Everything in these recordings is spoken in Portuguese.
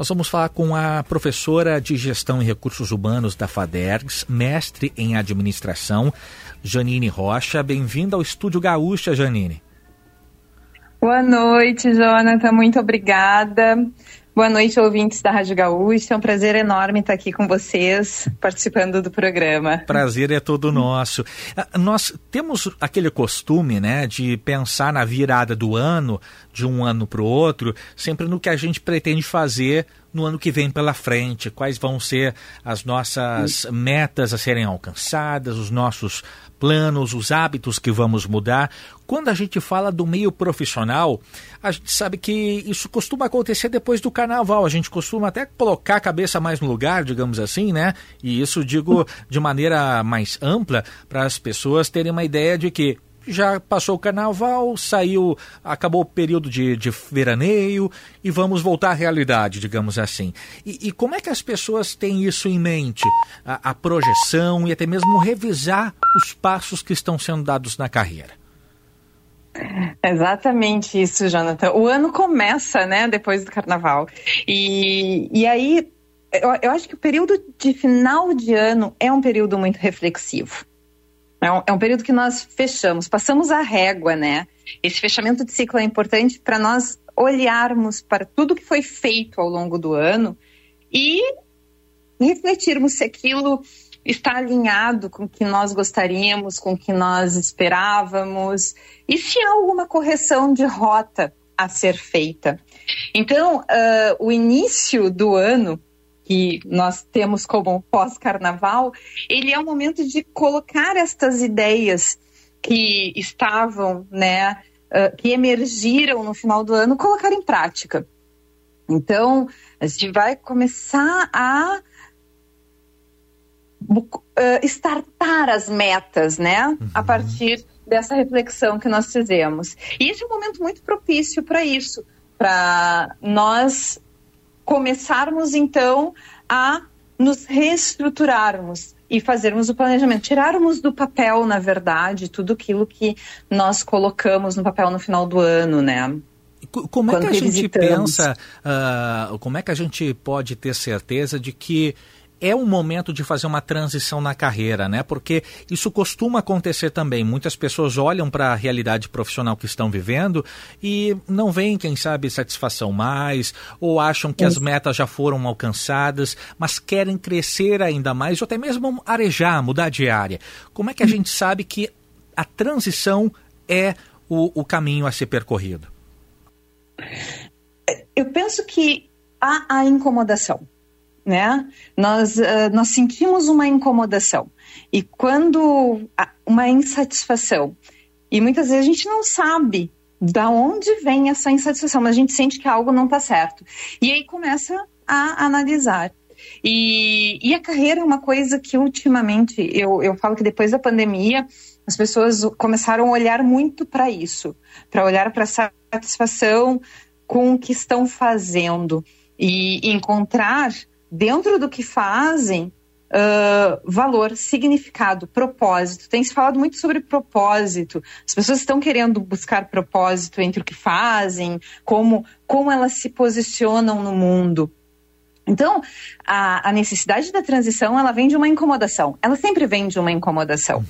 Nós vamos falar com a professora de Gestão e Recursos Humanos da FADERGS, mestre em Administração, Janine Rocha. Bem-vinda ao Estúdio Gaúcha, Janine. Boa noite, Jonathan. Muito obrigada. Boa noite, ouvintes da Rádio Gaúcha. É um prazer enorme estar aqui com vocês, participando do programa. Prazer é todo nosso. Ah, nós temos aquele costume, né, de pensar na virada do ano, de um ano para o outro, sempre no que a gente pretende fazer no ano que vem pela frente, quais vão ser as nossas metas a serem alcançadas, os nossos planos, os hábitos que vamos mudar. Quando a gente fala do meio profissional, a gente sabe que isso costuma acontecer depois do carnaval. A gente costuma até colocar a cabeça mais no lugar, digamos assim, né? E isso digo de maneira mais ampla para as pessoas terem uma ideia de que já passou o carnaval, saiu, acabou o período de, de veraneio e vamos voltar à realidade, digamos assim. E, e como é que as pessoas têm isso em mente? A, a, projeção e até mesmo revisar os passos que estão sendo dados na carreira. Exatamente isso, Jonathan. O ano começa, né, depois do carnaval. E, e aí, eu, eu acho que o período de final de ano é um período muito reflexivo. É um, é um período que nós fechamos, passamos a régua, né? Esse fechamento de ciclo é importante para nós olharmos para tudo que foi feito ao longo do ano e refletirmos se aquilo está alinhado com o que nós gostaríamos, com o que nós esperávamos, e se há alguma correção de rota a ser feita. Então, uh, o início do ano que nós temos como pós-carnaval, ele é um momento de colocar estas ideias que estavam, né, uh, que emergiram no final do ano, colocar em prática. Então, a gente vai começar a uh, startar as metas, né, uhum. a partir dessa reflexão que nós fizemos. E esse é um momento muito propício para isso, para nós começarmos então a nos reestruturarmos e fazermos o planejamento, tirarmos do papel, na verdade, tudo aquilo que nós colocamos no papel no final do ano, né? Como é que a gente pensa, uh, como é que a gente pode ter certeza de que é um momento de fazer uma transição na carreira, né? Porque isso costuma acontecer também. Muitas pessoas olham para a realidade profissional que estão vivendo e não veem, quem sabe, satisfação mais, ou acham que as metas já foram alcançadas, mas querem crescer ainda mais, ou até mesmo arejar, mudar de área. Como é que a gente sabe que a transição é o, o caminho a ser percorrido? Eu penso que há a incomodação né? Nós, uh, nós sentimos uma incomodação e quando uma insatisfação e muitas vezes a gente não sabe da onde vem essa insatisfação, mas a gente sente que algo não está certo e aí começa a analisar. E, e a carreira é uma coisa que ultimamente eu, eu falo que depois da pandemia as pessoas começaram a olhar muito para isso, para olhar para a satisfação com o que estão fazendo e encontrar dentro do que fazem, uh, valor, significado, propósito. Tem se falado muito sobre propósito. As pessoas estão querendo buscar propósito entre o que fazem, como, como elas se posicionam no mundo. Então, a, a necessidade da transição, ela vem de uma incomodação. Ela sempre vem de uma incomodação.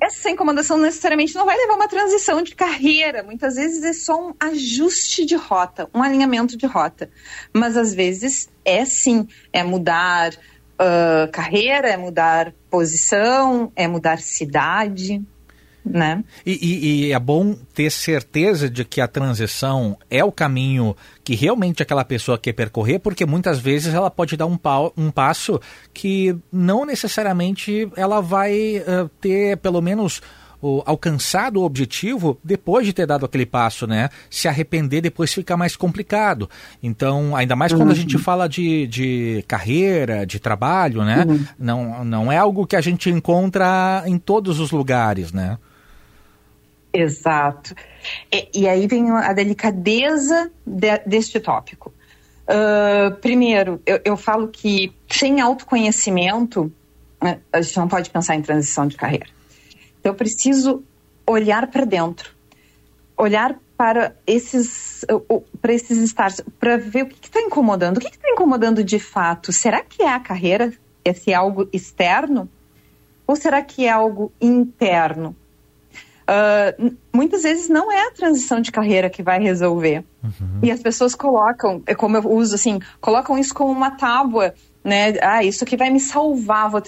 Essa incomodação necessariamente não vai levar uma transição de carreira. Muitas vezes é só um ajuste de rota, um alinhamento de rota. Mas às vezes é sim, é mudar uh, carreira, é mudar posição, é mudar cidade né? E, e, e, é bom ter certeza de que a transição é o caminho que realmente aquela pessoa quer percorrer, porque muitas vezes ela pode dar um, pau, um passo que não necessariamente ela vai uh, ter pelo menos o, alcançado o objetivo depois de ter dado aquele passo, né? Se arrepender depois fica mais complicado. Então, ainda mais quando uhum. a gente fala de, de carreira, de trabalho, né? Uhum. Não, não é algo que a gente encontra em todos os lugares, né? Exato. E, e aí vem a delicadeza de, deste tópico. Uh, primeiro, eu, eu, falo que sem autoconhecimento, né, a gente não pode pensar em transição de carreira. Então, eu preciso olhar para dentro, olhar para esses para esses estágios, para ver o que está incomodando. O que está incomodando de fato? Será que é a carreira? Esse algo externo? Ou será que é algo interno? Uh, muitas vezes não é a transição de carreira que vai resolver. Uhum. E as pessoas colocam, é como eu uso assim, colocam isso como uma tábua, né? Ah, isso aqui vai me salvar, vou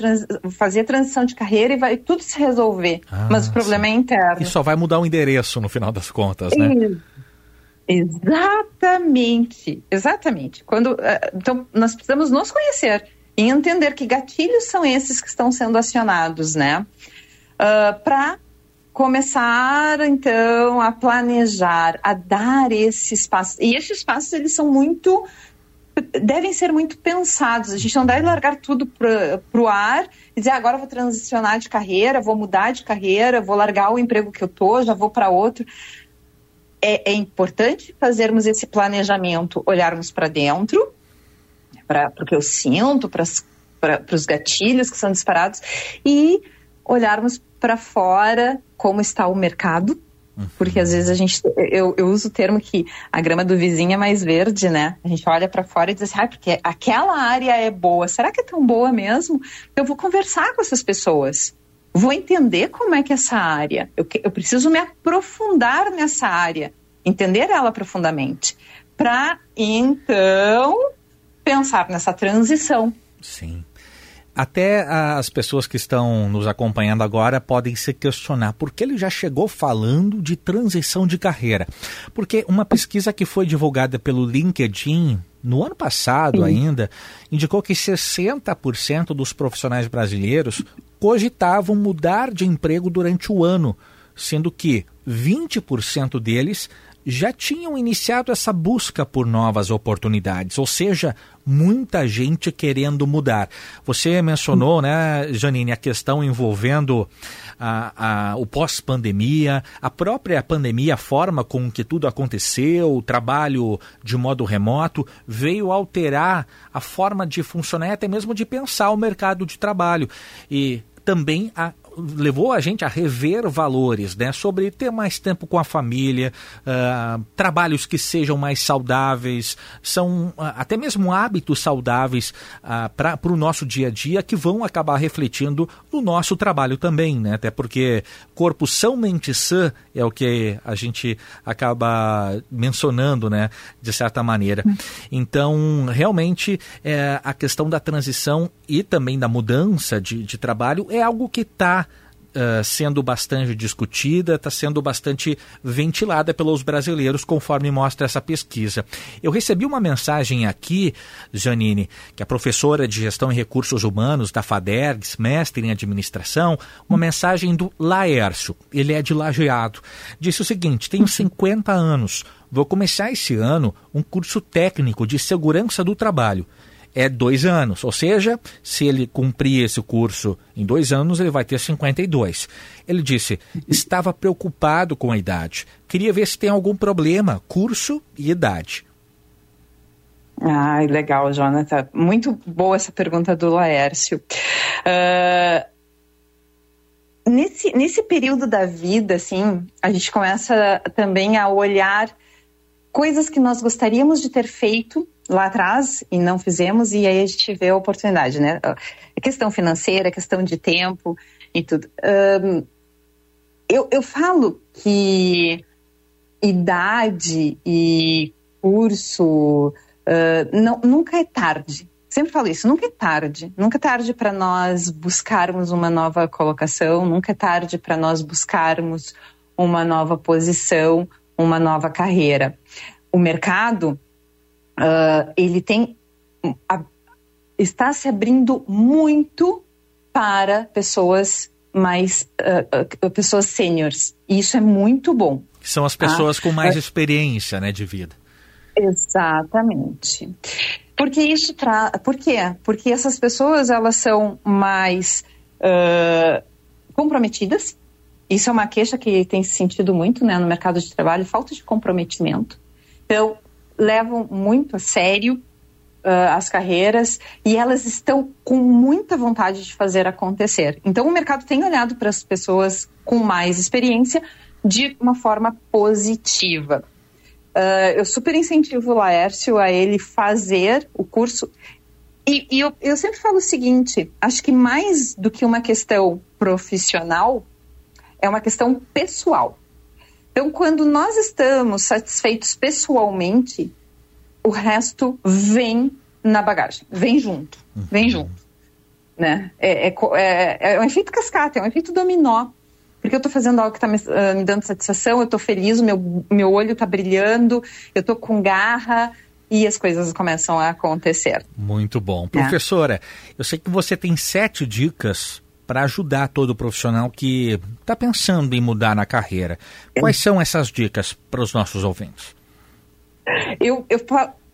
fazer a transição de carreira e vai tudo se resolver. Ah, Mas o problema sim. é interno. E só vai mudar o endereço no final das contas, né? Exatamente, exatamente. Quando, uh, então, nós precisamos nos conhecer e entender que gatilhos são esses que estão sendo acionados, né? Uh, Para começar então a planejar, a dar esses passos. E esses passos eles são muito devem ser muito pensados. A gente não deve largar tudo para o ar e dizer agora vou transicionar de carreira, vou mudar de carreira, vou largar o emprego que eu tô, já vou para outro. É, é, importante fazermos esse planejamento, olharmos para dentro, para o que eu sinto, para os gatilhos que são disparados e olharmos para fora como está o mercado, porque às vezes a gente, eu, eu uso o termo que a grama do vizinho é mais verde, né? A gente olha para fora e diz assim, ah, porque aquela área é boa. Será que é tão boa mesmo? Eu vou conversar com essas pessoas. Vou entender como é que é essa área. Eu, eu preciso me aprofundar nessa área, entender ela profundamente, para então pensar nessa transição. Sim. Até as pessoas que estão nos acompanhando agora podem se questionar por que ele já chegou falando de transição de carreira. Porque uma pesquisa que foi divulgada pelo LinkedIn no ano passado Sim. ainda indicou que 60% dos profissionais brasileiros cogitavam mudar de emprego durante o ano, sendo que 20% deles já tinham iniciado essa busca por novas oportunidades, ou seja, muita gente querendo mudar. Você mencionou, né, Janine, a questão envolvendo a, a, o pós-pandemia, a própria pandemia, a forma com que tudo aconteceu, o trabalho de modo remoto, veio alterar a forma de funcionar e até mesmo de pensar o mercado de trabalho. E também a levou a gente a rever valores, né? Sobre ter mais tempo com a família, uh, trabalhos que sejam mais saudáveis, são uh, até mesmo hábitos saudáveis uh, para o nosso dia a dia que vão acabar refletindo no nosso trabalho também, né? Até porque corpo são, mente sã é o que a gente acaba mencionando, né? De certa maneira. Então, realmente, é, a questão da transição e também da mudança de, de trabalho é algo que está uh, sendo bastante discutida, está sendo bastante ventilada pelos brasileiros, conforme mostra essa pesquisa. Eu recebi uma mensagem aqui, Janine, que é professora de Gestão e Recursos Humanos da FADERGS, mestre em administração, uma mensagem do Laércio, ele é de Lajeado. Disse o seguinte: tenho 50 anos, vou começar esse ano um curso técnico de segurança do trabalho é dois anos. Ou seja, se ele cumprir esse curso em dois anos, ele vai ter 52. Ele disse: estava preocupado com a idade. Queria ver se tem algum problema, curso e idade. Ah, legal, Jonathan. Muito boa essa pergunta do Laércio. Uh, nesse, nesse período da vida, assim, a gente começa também a olhar coisas que nós gostaríamos de ter feito lá atrás e não fizemos, e aí a gente vê a oportunidade, né? A questão financeira, a questão de tempo e tudo. Um, eu, eu falo que idade e curso uh, não, nunca é tarde. Sempre falo isso, nunca é tarde. Nunca é tarde para nós buscarmos uma nova colocação, nunca é tarde para nós buscarmos uma nova posição, uma nova carreira. O mercado uh, ele tem a, está se abrindo muito para pessoas mais uh, pessoas seniors. E isso é muito bom. São as pessoas tá? com mais experiência, né, de vida. Exatamente. Porque isso tra... Por quê? Porque essas pessoas elas são mais uh, comprometidas. Isso é uma queixa que tem se sentido muito né, no mercado de trabalho, falta de comprometimento. Então, levam muito a sério uh, as carreiras e elas estão com muita vontade de fazer acontecer. Então, o mercado tem olhado para as pessoas com mais experiência, de uma forma positiva. Uh, eu super incentivo o Laércio a ele fazer o curso. E, e eu, eu sempre falo o seguinte: acho que mais do que uma questão profissional, é uma questão pessoal. Então, quando nós estamos satisfeitos pessoalmente, o resto vem na bagagem, vem junto, vem uhum. junto. Né? É, é, é, é um efeito cascata, é um efeito dominó porque eu estou fazendo algo que está me, uh, me, dando satisfação, eu estou feliz, o meu, meu olho está brilhando, eu estou com garra e as coisas começam a acontecer. Muito bom. É. Professora, eu sei que você tem sete dicas para ajudar todo profissional que está pensando em mudar na carreira. Quais são essas dicas para os nossos ouvintes? Eu, eu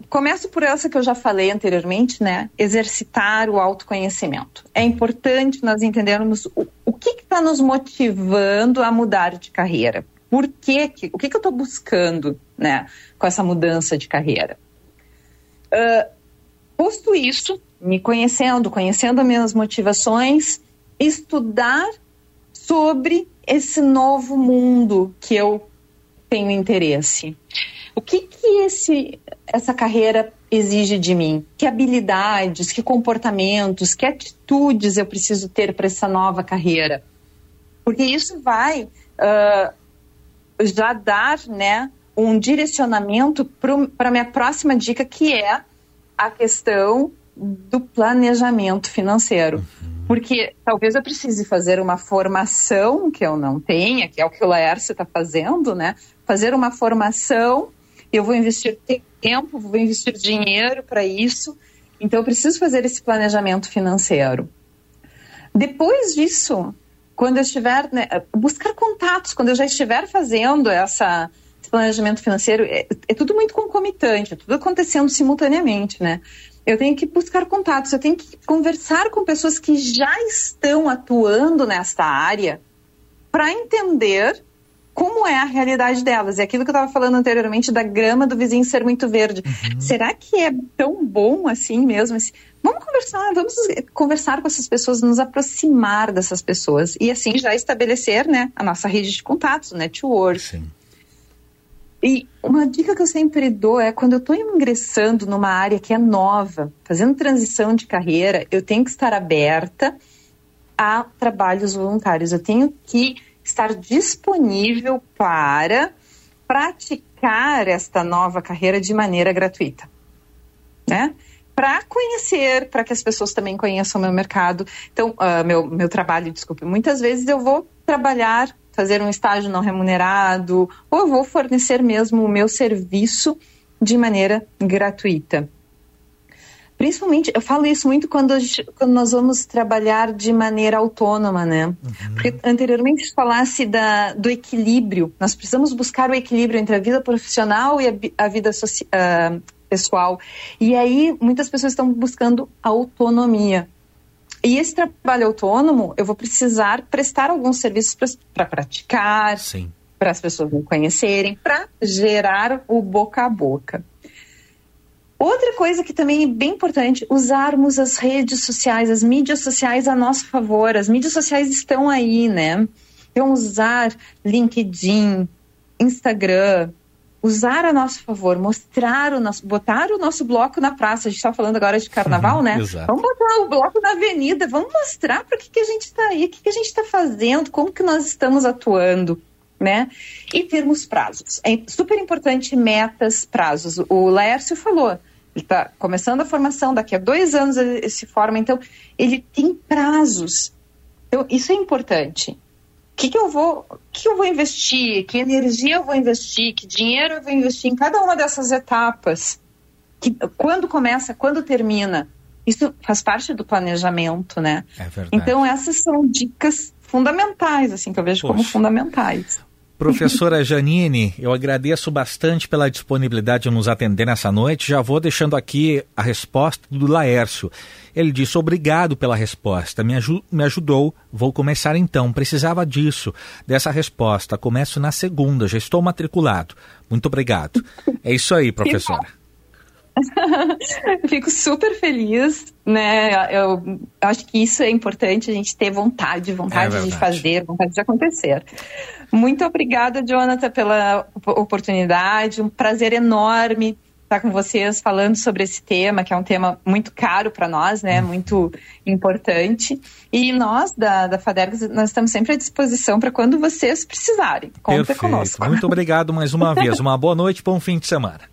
começo por essa que eu já falei anteriormente, né? Exercitar o autoconhecimento. É importante nós entendermos o, o que está nos motivando a mudar de carreira. Por que, que o que, que eu estou buscando, né, com essa mudança de carreira? Uh, posto isso, me conhecendo, conhecendo as minhas motivações, estudar sobre esse novo mundo que eu tenho interesse. O que que esse, essa carreira exige de mim? Que habilidades, que comportamentos, que atitudes eu preciso ter para essa nova carreira? Porque isso vai uh, já dar né, um direcionamento para a minha próxima dica, que é a questão do planejamento financeiro. Uhum. Porque talvez eu precise fazer uma formação que eu não tenha, que é o que o Laércio está fazendo, né? Fazer uma formação eu vou investir tempo, vou investir dinheiro para isso. Então, eu preciso fazer esse planejamento financeiro. Depois disso, quando eu estiver, né, buscar contatos, quando eu já estiver fazendo essa, esse planejamento financeiro, é, é, tudo muito concomitante, é tudo acontecendo simultaneamente, né? Eu tenho que buscar contatos, eu tenho que conversar com pessoas que já estão atuando nesta área para entender como é a realidade delas. É aquilo que eu estava falando anteriormente da grama do vizinho ser muito verde. Uhum. Será que é tão bom assim mesmo? Vamos conversar, vamos conversar com essas pessoas, nos aproximar dessas pessoas e assim já estabelecer né, a nossa rede de contatos, o network. Sim. E uma dica que eu sempre dou é quando eu estou ingressando numa área que é nova, fazendo transição de carreira, eu tenho que estar aberta a trabalhos voluntários. Eu tenho que estar disponível para praticar esta nova carreira de maneira gratuita, né? Para conhecer, para que as pessoas também conheçam meu mercado. Então, uh, meu, meu trabalho, desculpe, muitas vezes eu vou trabalhar, fazer um estágio não remunerado, ou eu vou fornecer mesmo o meu serviço de maneira gratuita. Principalmente, eu falo isso muito quando, gente, quando nós vamos trabalhar de maneira autônoma, né? Uhum. Porque anteriormente falasse da, do equilíbrio. Nós precisamos buscar o equilíbrio entre a vida profissional e a, a vida uh, pessoal. E aí, muitas pessoas estão buscando autonomia. E esse trabalho autônomo, eu vou precisar prestar alguns serviços para praticar, para as pessoas me conhecerem, para gerar o boca a boca. Outra coisa que também é bem importante, usarmos as redes sociais, as mídias sociais a nosso favor. As mídias sociais estão aí, né? Então, usar LinkedIn, Instagram, usar a nosso favor, mostrar o nosso, botar o nosso bloco na praça. A gente está falando agora de carnaval, né? Exato. Vamos botar o bloco na avenida, vamos mostrar para que, que a gente está aí, o que, que a gente está fazendo, como que nós estamos atuando. Né? E termos prazos. É super importante metas, prazos. O Laércio falou, ele está começando a formação, daqui a dois anos ele se forma, então ele tem prazos. Então, isso é importante. O que, que eu vou, que eu vou investir? Que energia eu vou investir? Que dinheiro eu vou investir em cada uma dessas etapas? Que, quando começa, quando termina? Isso faz parte do planejamento, né? É verdade. Então essas são dicas fundamentais, assim, que eu vejo Poxa. como fundamentais. Professora Janine, eu agradeço bastante pela disponibilidade de nos atender nessa noite. Já vou deixando aqui a resposta do Laércio. Ele disse: Obrigado pela resposta, me, me ajudou. Vou começar então. Precisava disso, dessa resposta. Começo na segunda, já estou matriculado. Muito obrigado. É isso aí, professora. Fico super feliz, né? Eu, acho que isso é importante, a gente ter vontade, vontade é de fazer, vontade de acontecer. Muito obrigada, Jonathan, pela oportunidade. Um prazer enorme estar com vocês falando sobre esse tema, que é um tema muito caro para nós, né? Hum. Muito importante. E nós, da, da FADERGS, nós estamos sempre à disposição para quando vocês precisarem. Conta Perfeito. conosco. Muito obrigado mais uma vez. Uma boa noite, bom fim de semana.